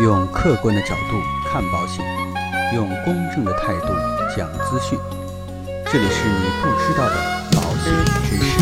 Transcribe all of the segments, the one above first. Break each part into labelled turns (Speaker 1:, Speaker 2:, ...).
Speaker 1: 用客观的角度看保险，用公正的态度讲资讯。这里是你不知道的保险知识。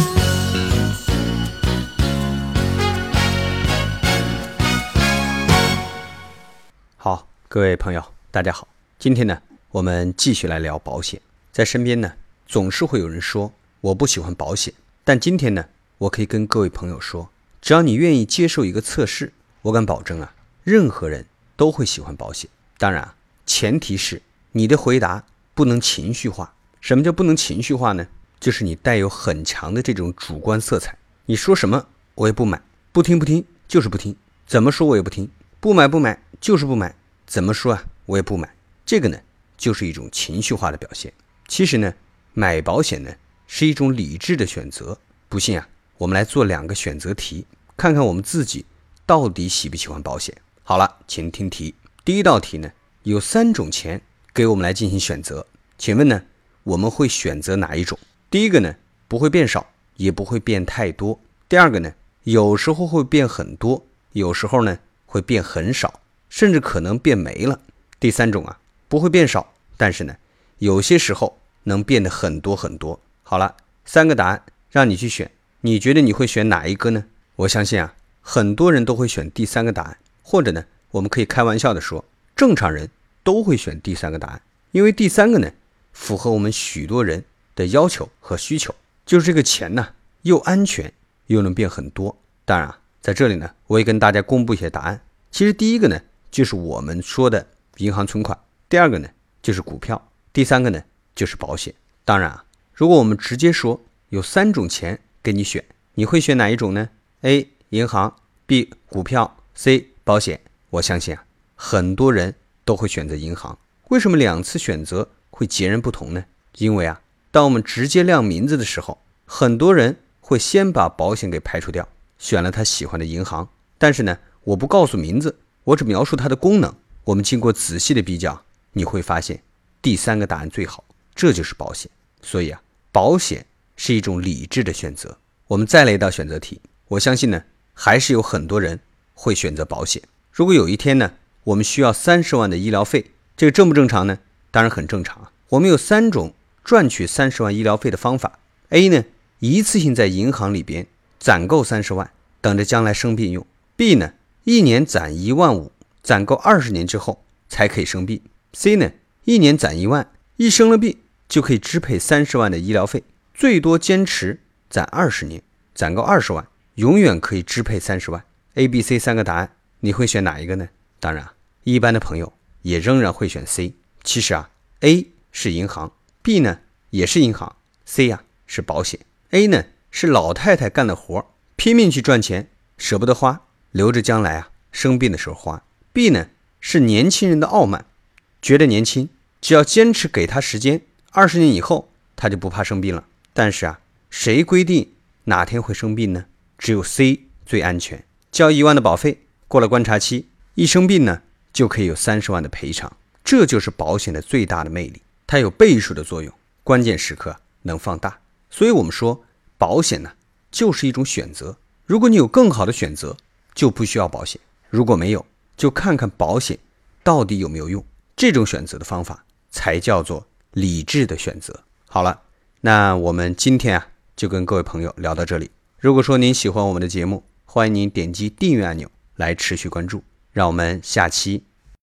Speaker 1: 好，各位朋友，大家好。今天呢，我们继续来聊保险。在身边呢，总是会有人说我不喜欢保险，但今天呢，我可以跟各位朋友说，只要你愿意接受一个测试，我敢保证啊，任何人都会喜欢保险。当然啊，前提是你的回答不能情绪化。什么叫不能情绪化呢？就是你带有很强的这种主观色彩。你说什么我也不买，不听不听就是不听，怎么说我也不听，不买不买就是不买，怎么说啊我也不买。这个呢，就是一种情绪化的表现。其实呢，买保险呢是一种理智的选择。不信啊，我们来做两个选择题，看看我们自己到底喜不喜欢保险。好了，请听题。第一道题呢，有三种钱给我们来进行选择，请问呢，我们会选择哪一种？第一个呢，不会变少，也不会变太多。第二个呢，有时候会变很多，有时候呢会变很少，甚至可能变没了。第三种啊，不会变少，但是呢，有些时候能变得很多很多。好了，三个答案让你去选，你觉得你会选哪一个呢？我相信啊，很多人都会选第三个答案，或者呢，我们可以开玩笑的说，正常人都会选第三个答案，因为第三个呢，符合我们许多人的要求和需求，就是这个钱呢，又安全又能变很多。当然啊，在这里呢，我也跟大家公布一些答案。其实第一个呢，就是我们说的银行存款；第二个呢，就是股票；第三个呢，就是保险。当然啊，如果我们直接说有三种钱给你选，你会选哪一种呢？A. 银行 B. 股票 C. 保险。我相信啊，很多人都会选择银行。为什么两次选择会截然不同呢？因为啊，当我们直接亮名字的时候，很多人会先把保险给排除掉，选了他喜欢的银行。但是呢，我不告诉名字，我只描述它的功能。我们经过仔细的比较，你会发现第三个答案最好，这就是保险。所以啊，保险是一种理智的选择。我们再来一道选择题，我相信呢，还是有很多人会选择保险。如果有一天呢，我们需要三十万的医疗费，这个正不正常呢？当然很正常啊。我们有三种赚取三十万医疗费的方法：A 呢，一次性在银行里边攒够三十万，等着将来生病用；B 呢，一年攒一万五，攒够二十年之后才可以生病；C 呢，一年攒一万，一生了病就可以支配三十万的医疗费，最多坚持攒二十年，攒够二十万，永远可以支配三十万。A、B、C 三个答案，你会选哪一个呢？当然，一般的朋友也仍然会选 C。其实啊，A 是银行，B 呢也是银行，C 呀是保险。A 呢是老太太干的活，拼命去赚钱，舍不得花，留着将来啊生病的时候花。B 呢是年轻人的傲慢，觉得年轻，只要坚持给他时间，二十年以后他就不怕生病了。但是啊，谁规定哪天会生病呢？只有 C 最安全，交一万的保费，过了观察期，一生病呢就可以有三十万的赔偿。这就是保险的最大的魅力，它有倍数的作用，关键时刻能放大。所以，我们说保险呢，就是一种选择。如果你有更好的选择，就不需要保险；如果没有，就看看保险到底有没有用。这种选择的方法才叫做理智的选择。好了，那我们今天啊，就跟各位朋友聊到这里。如果说您喜欢我们的节目，欢迎您点击订阅按钮来持续关注。让我们下期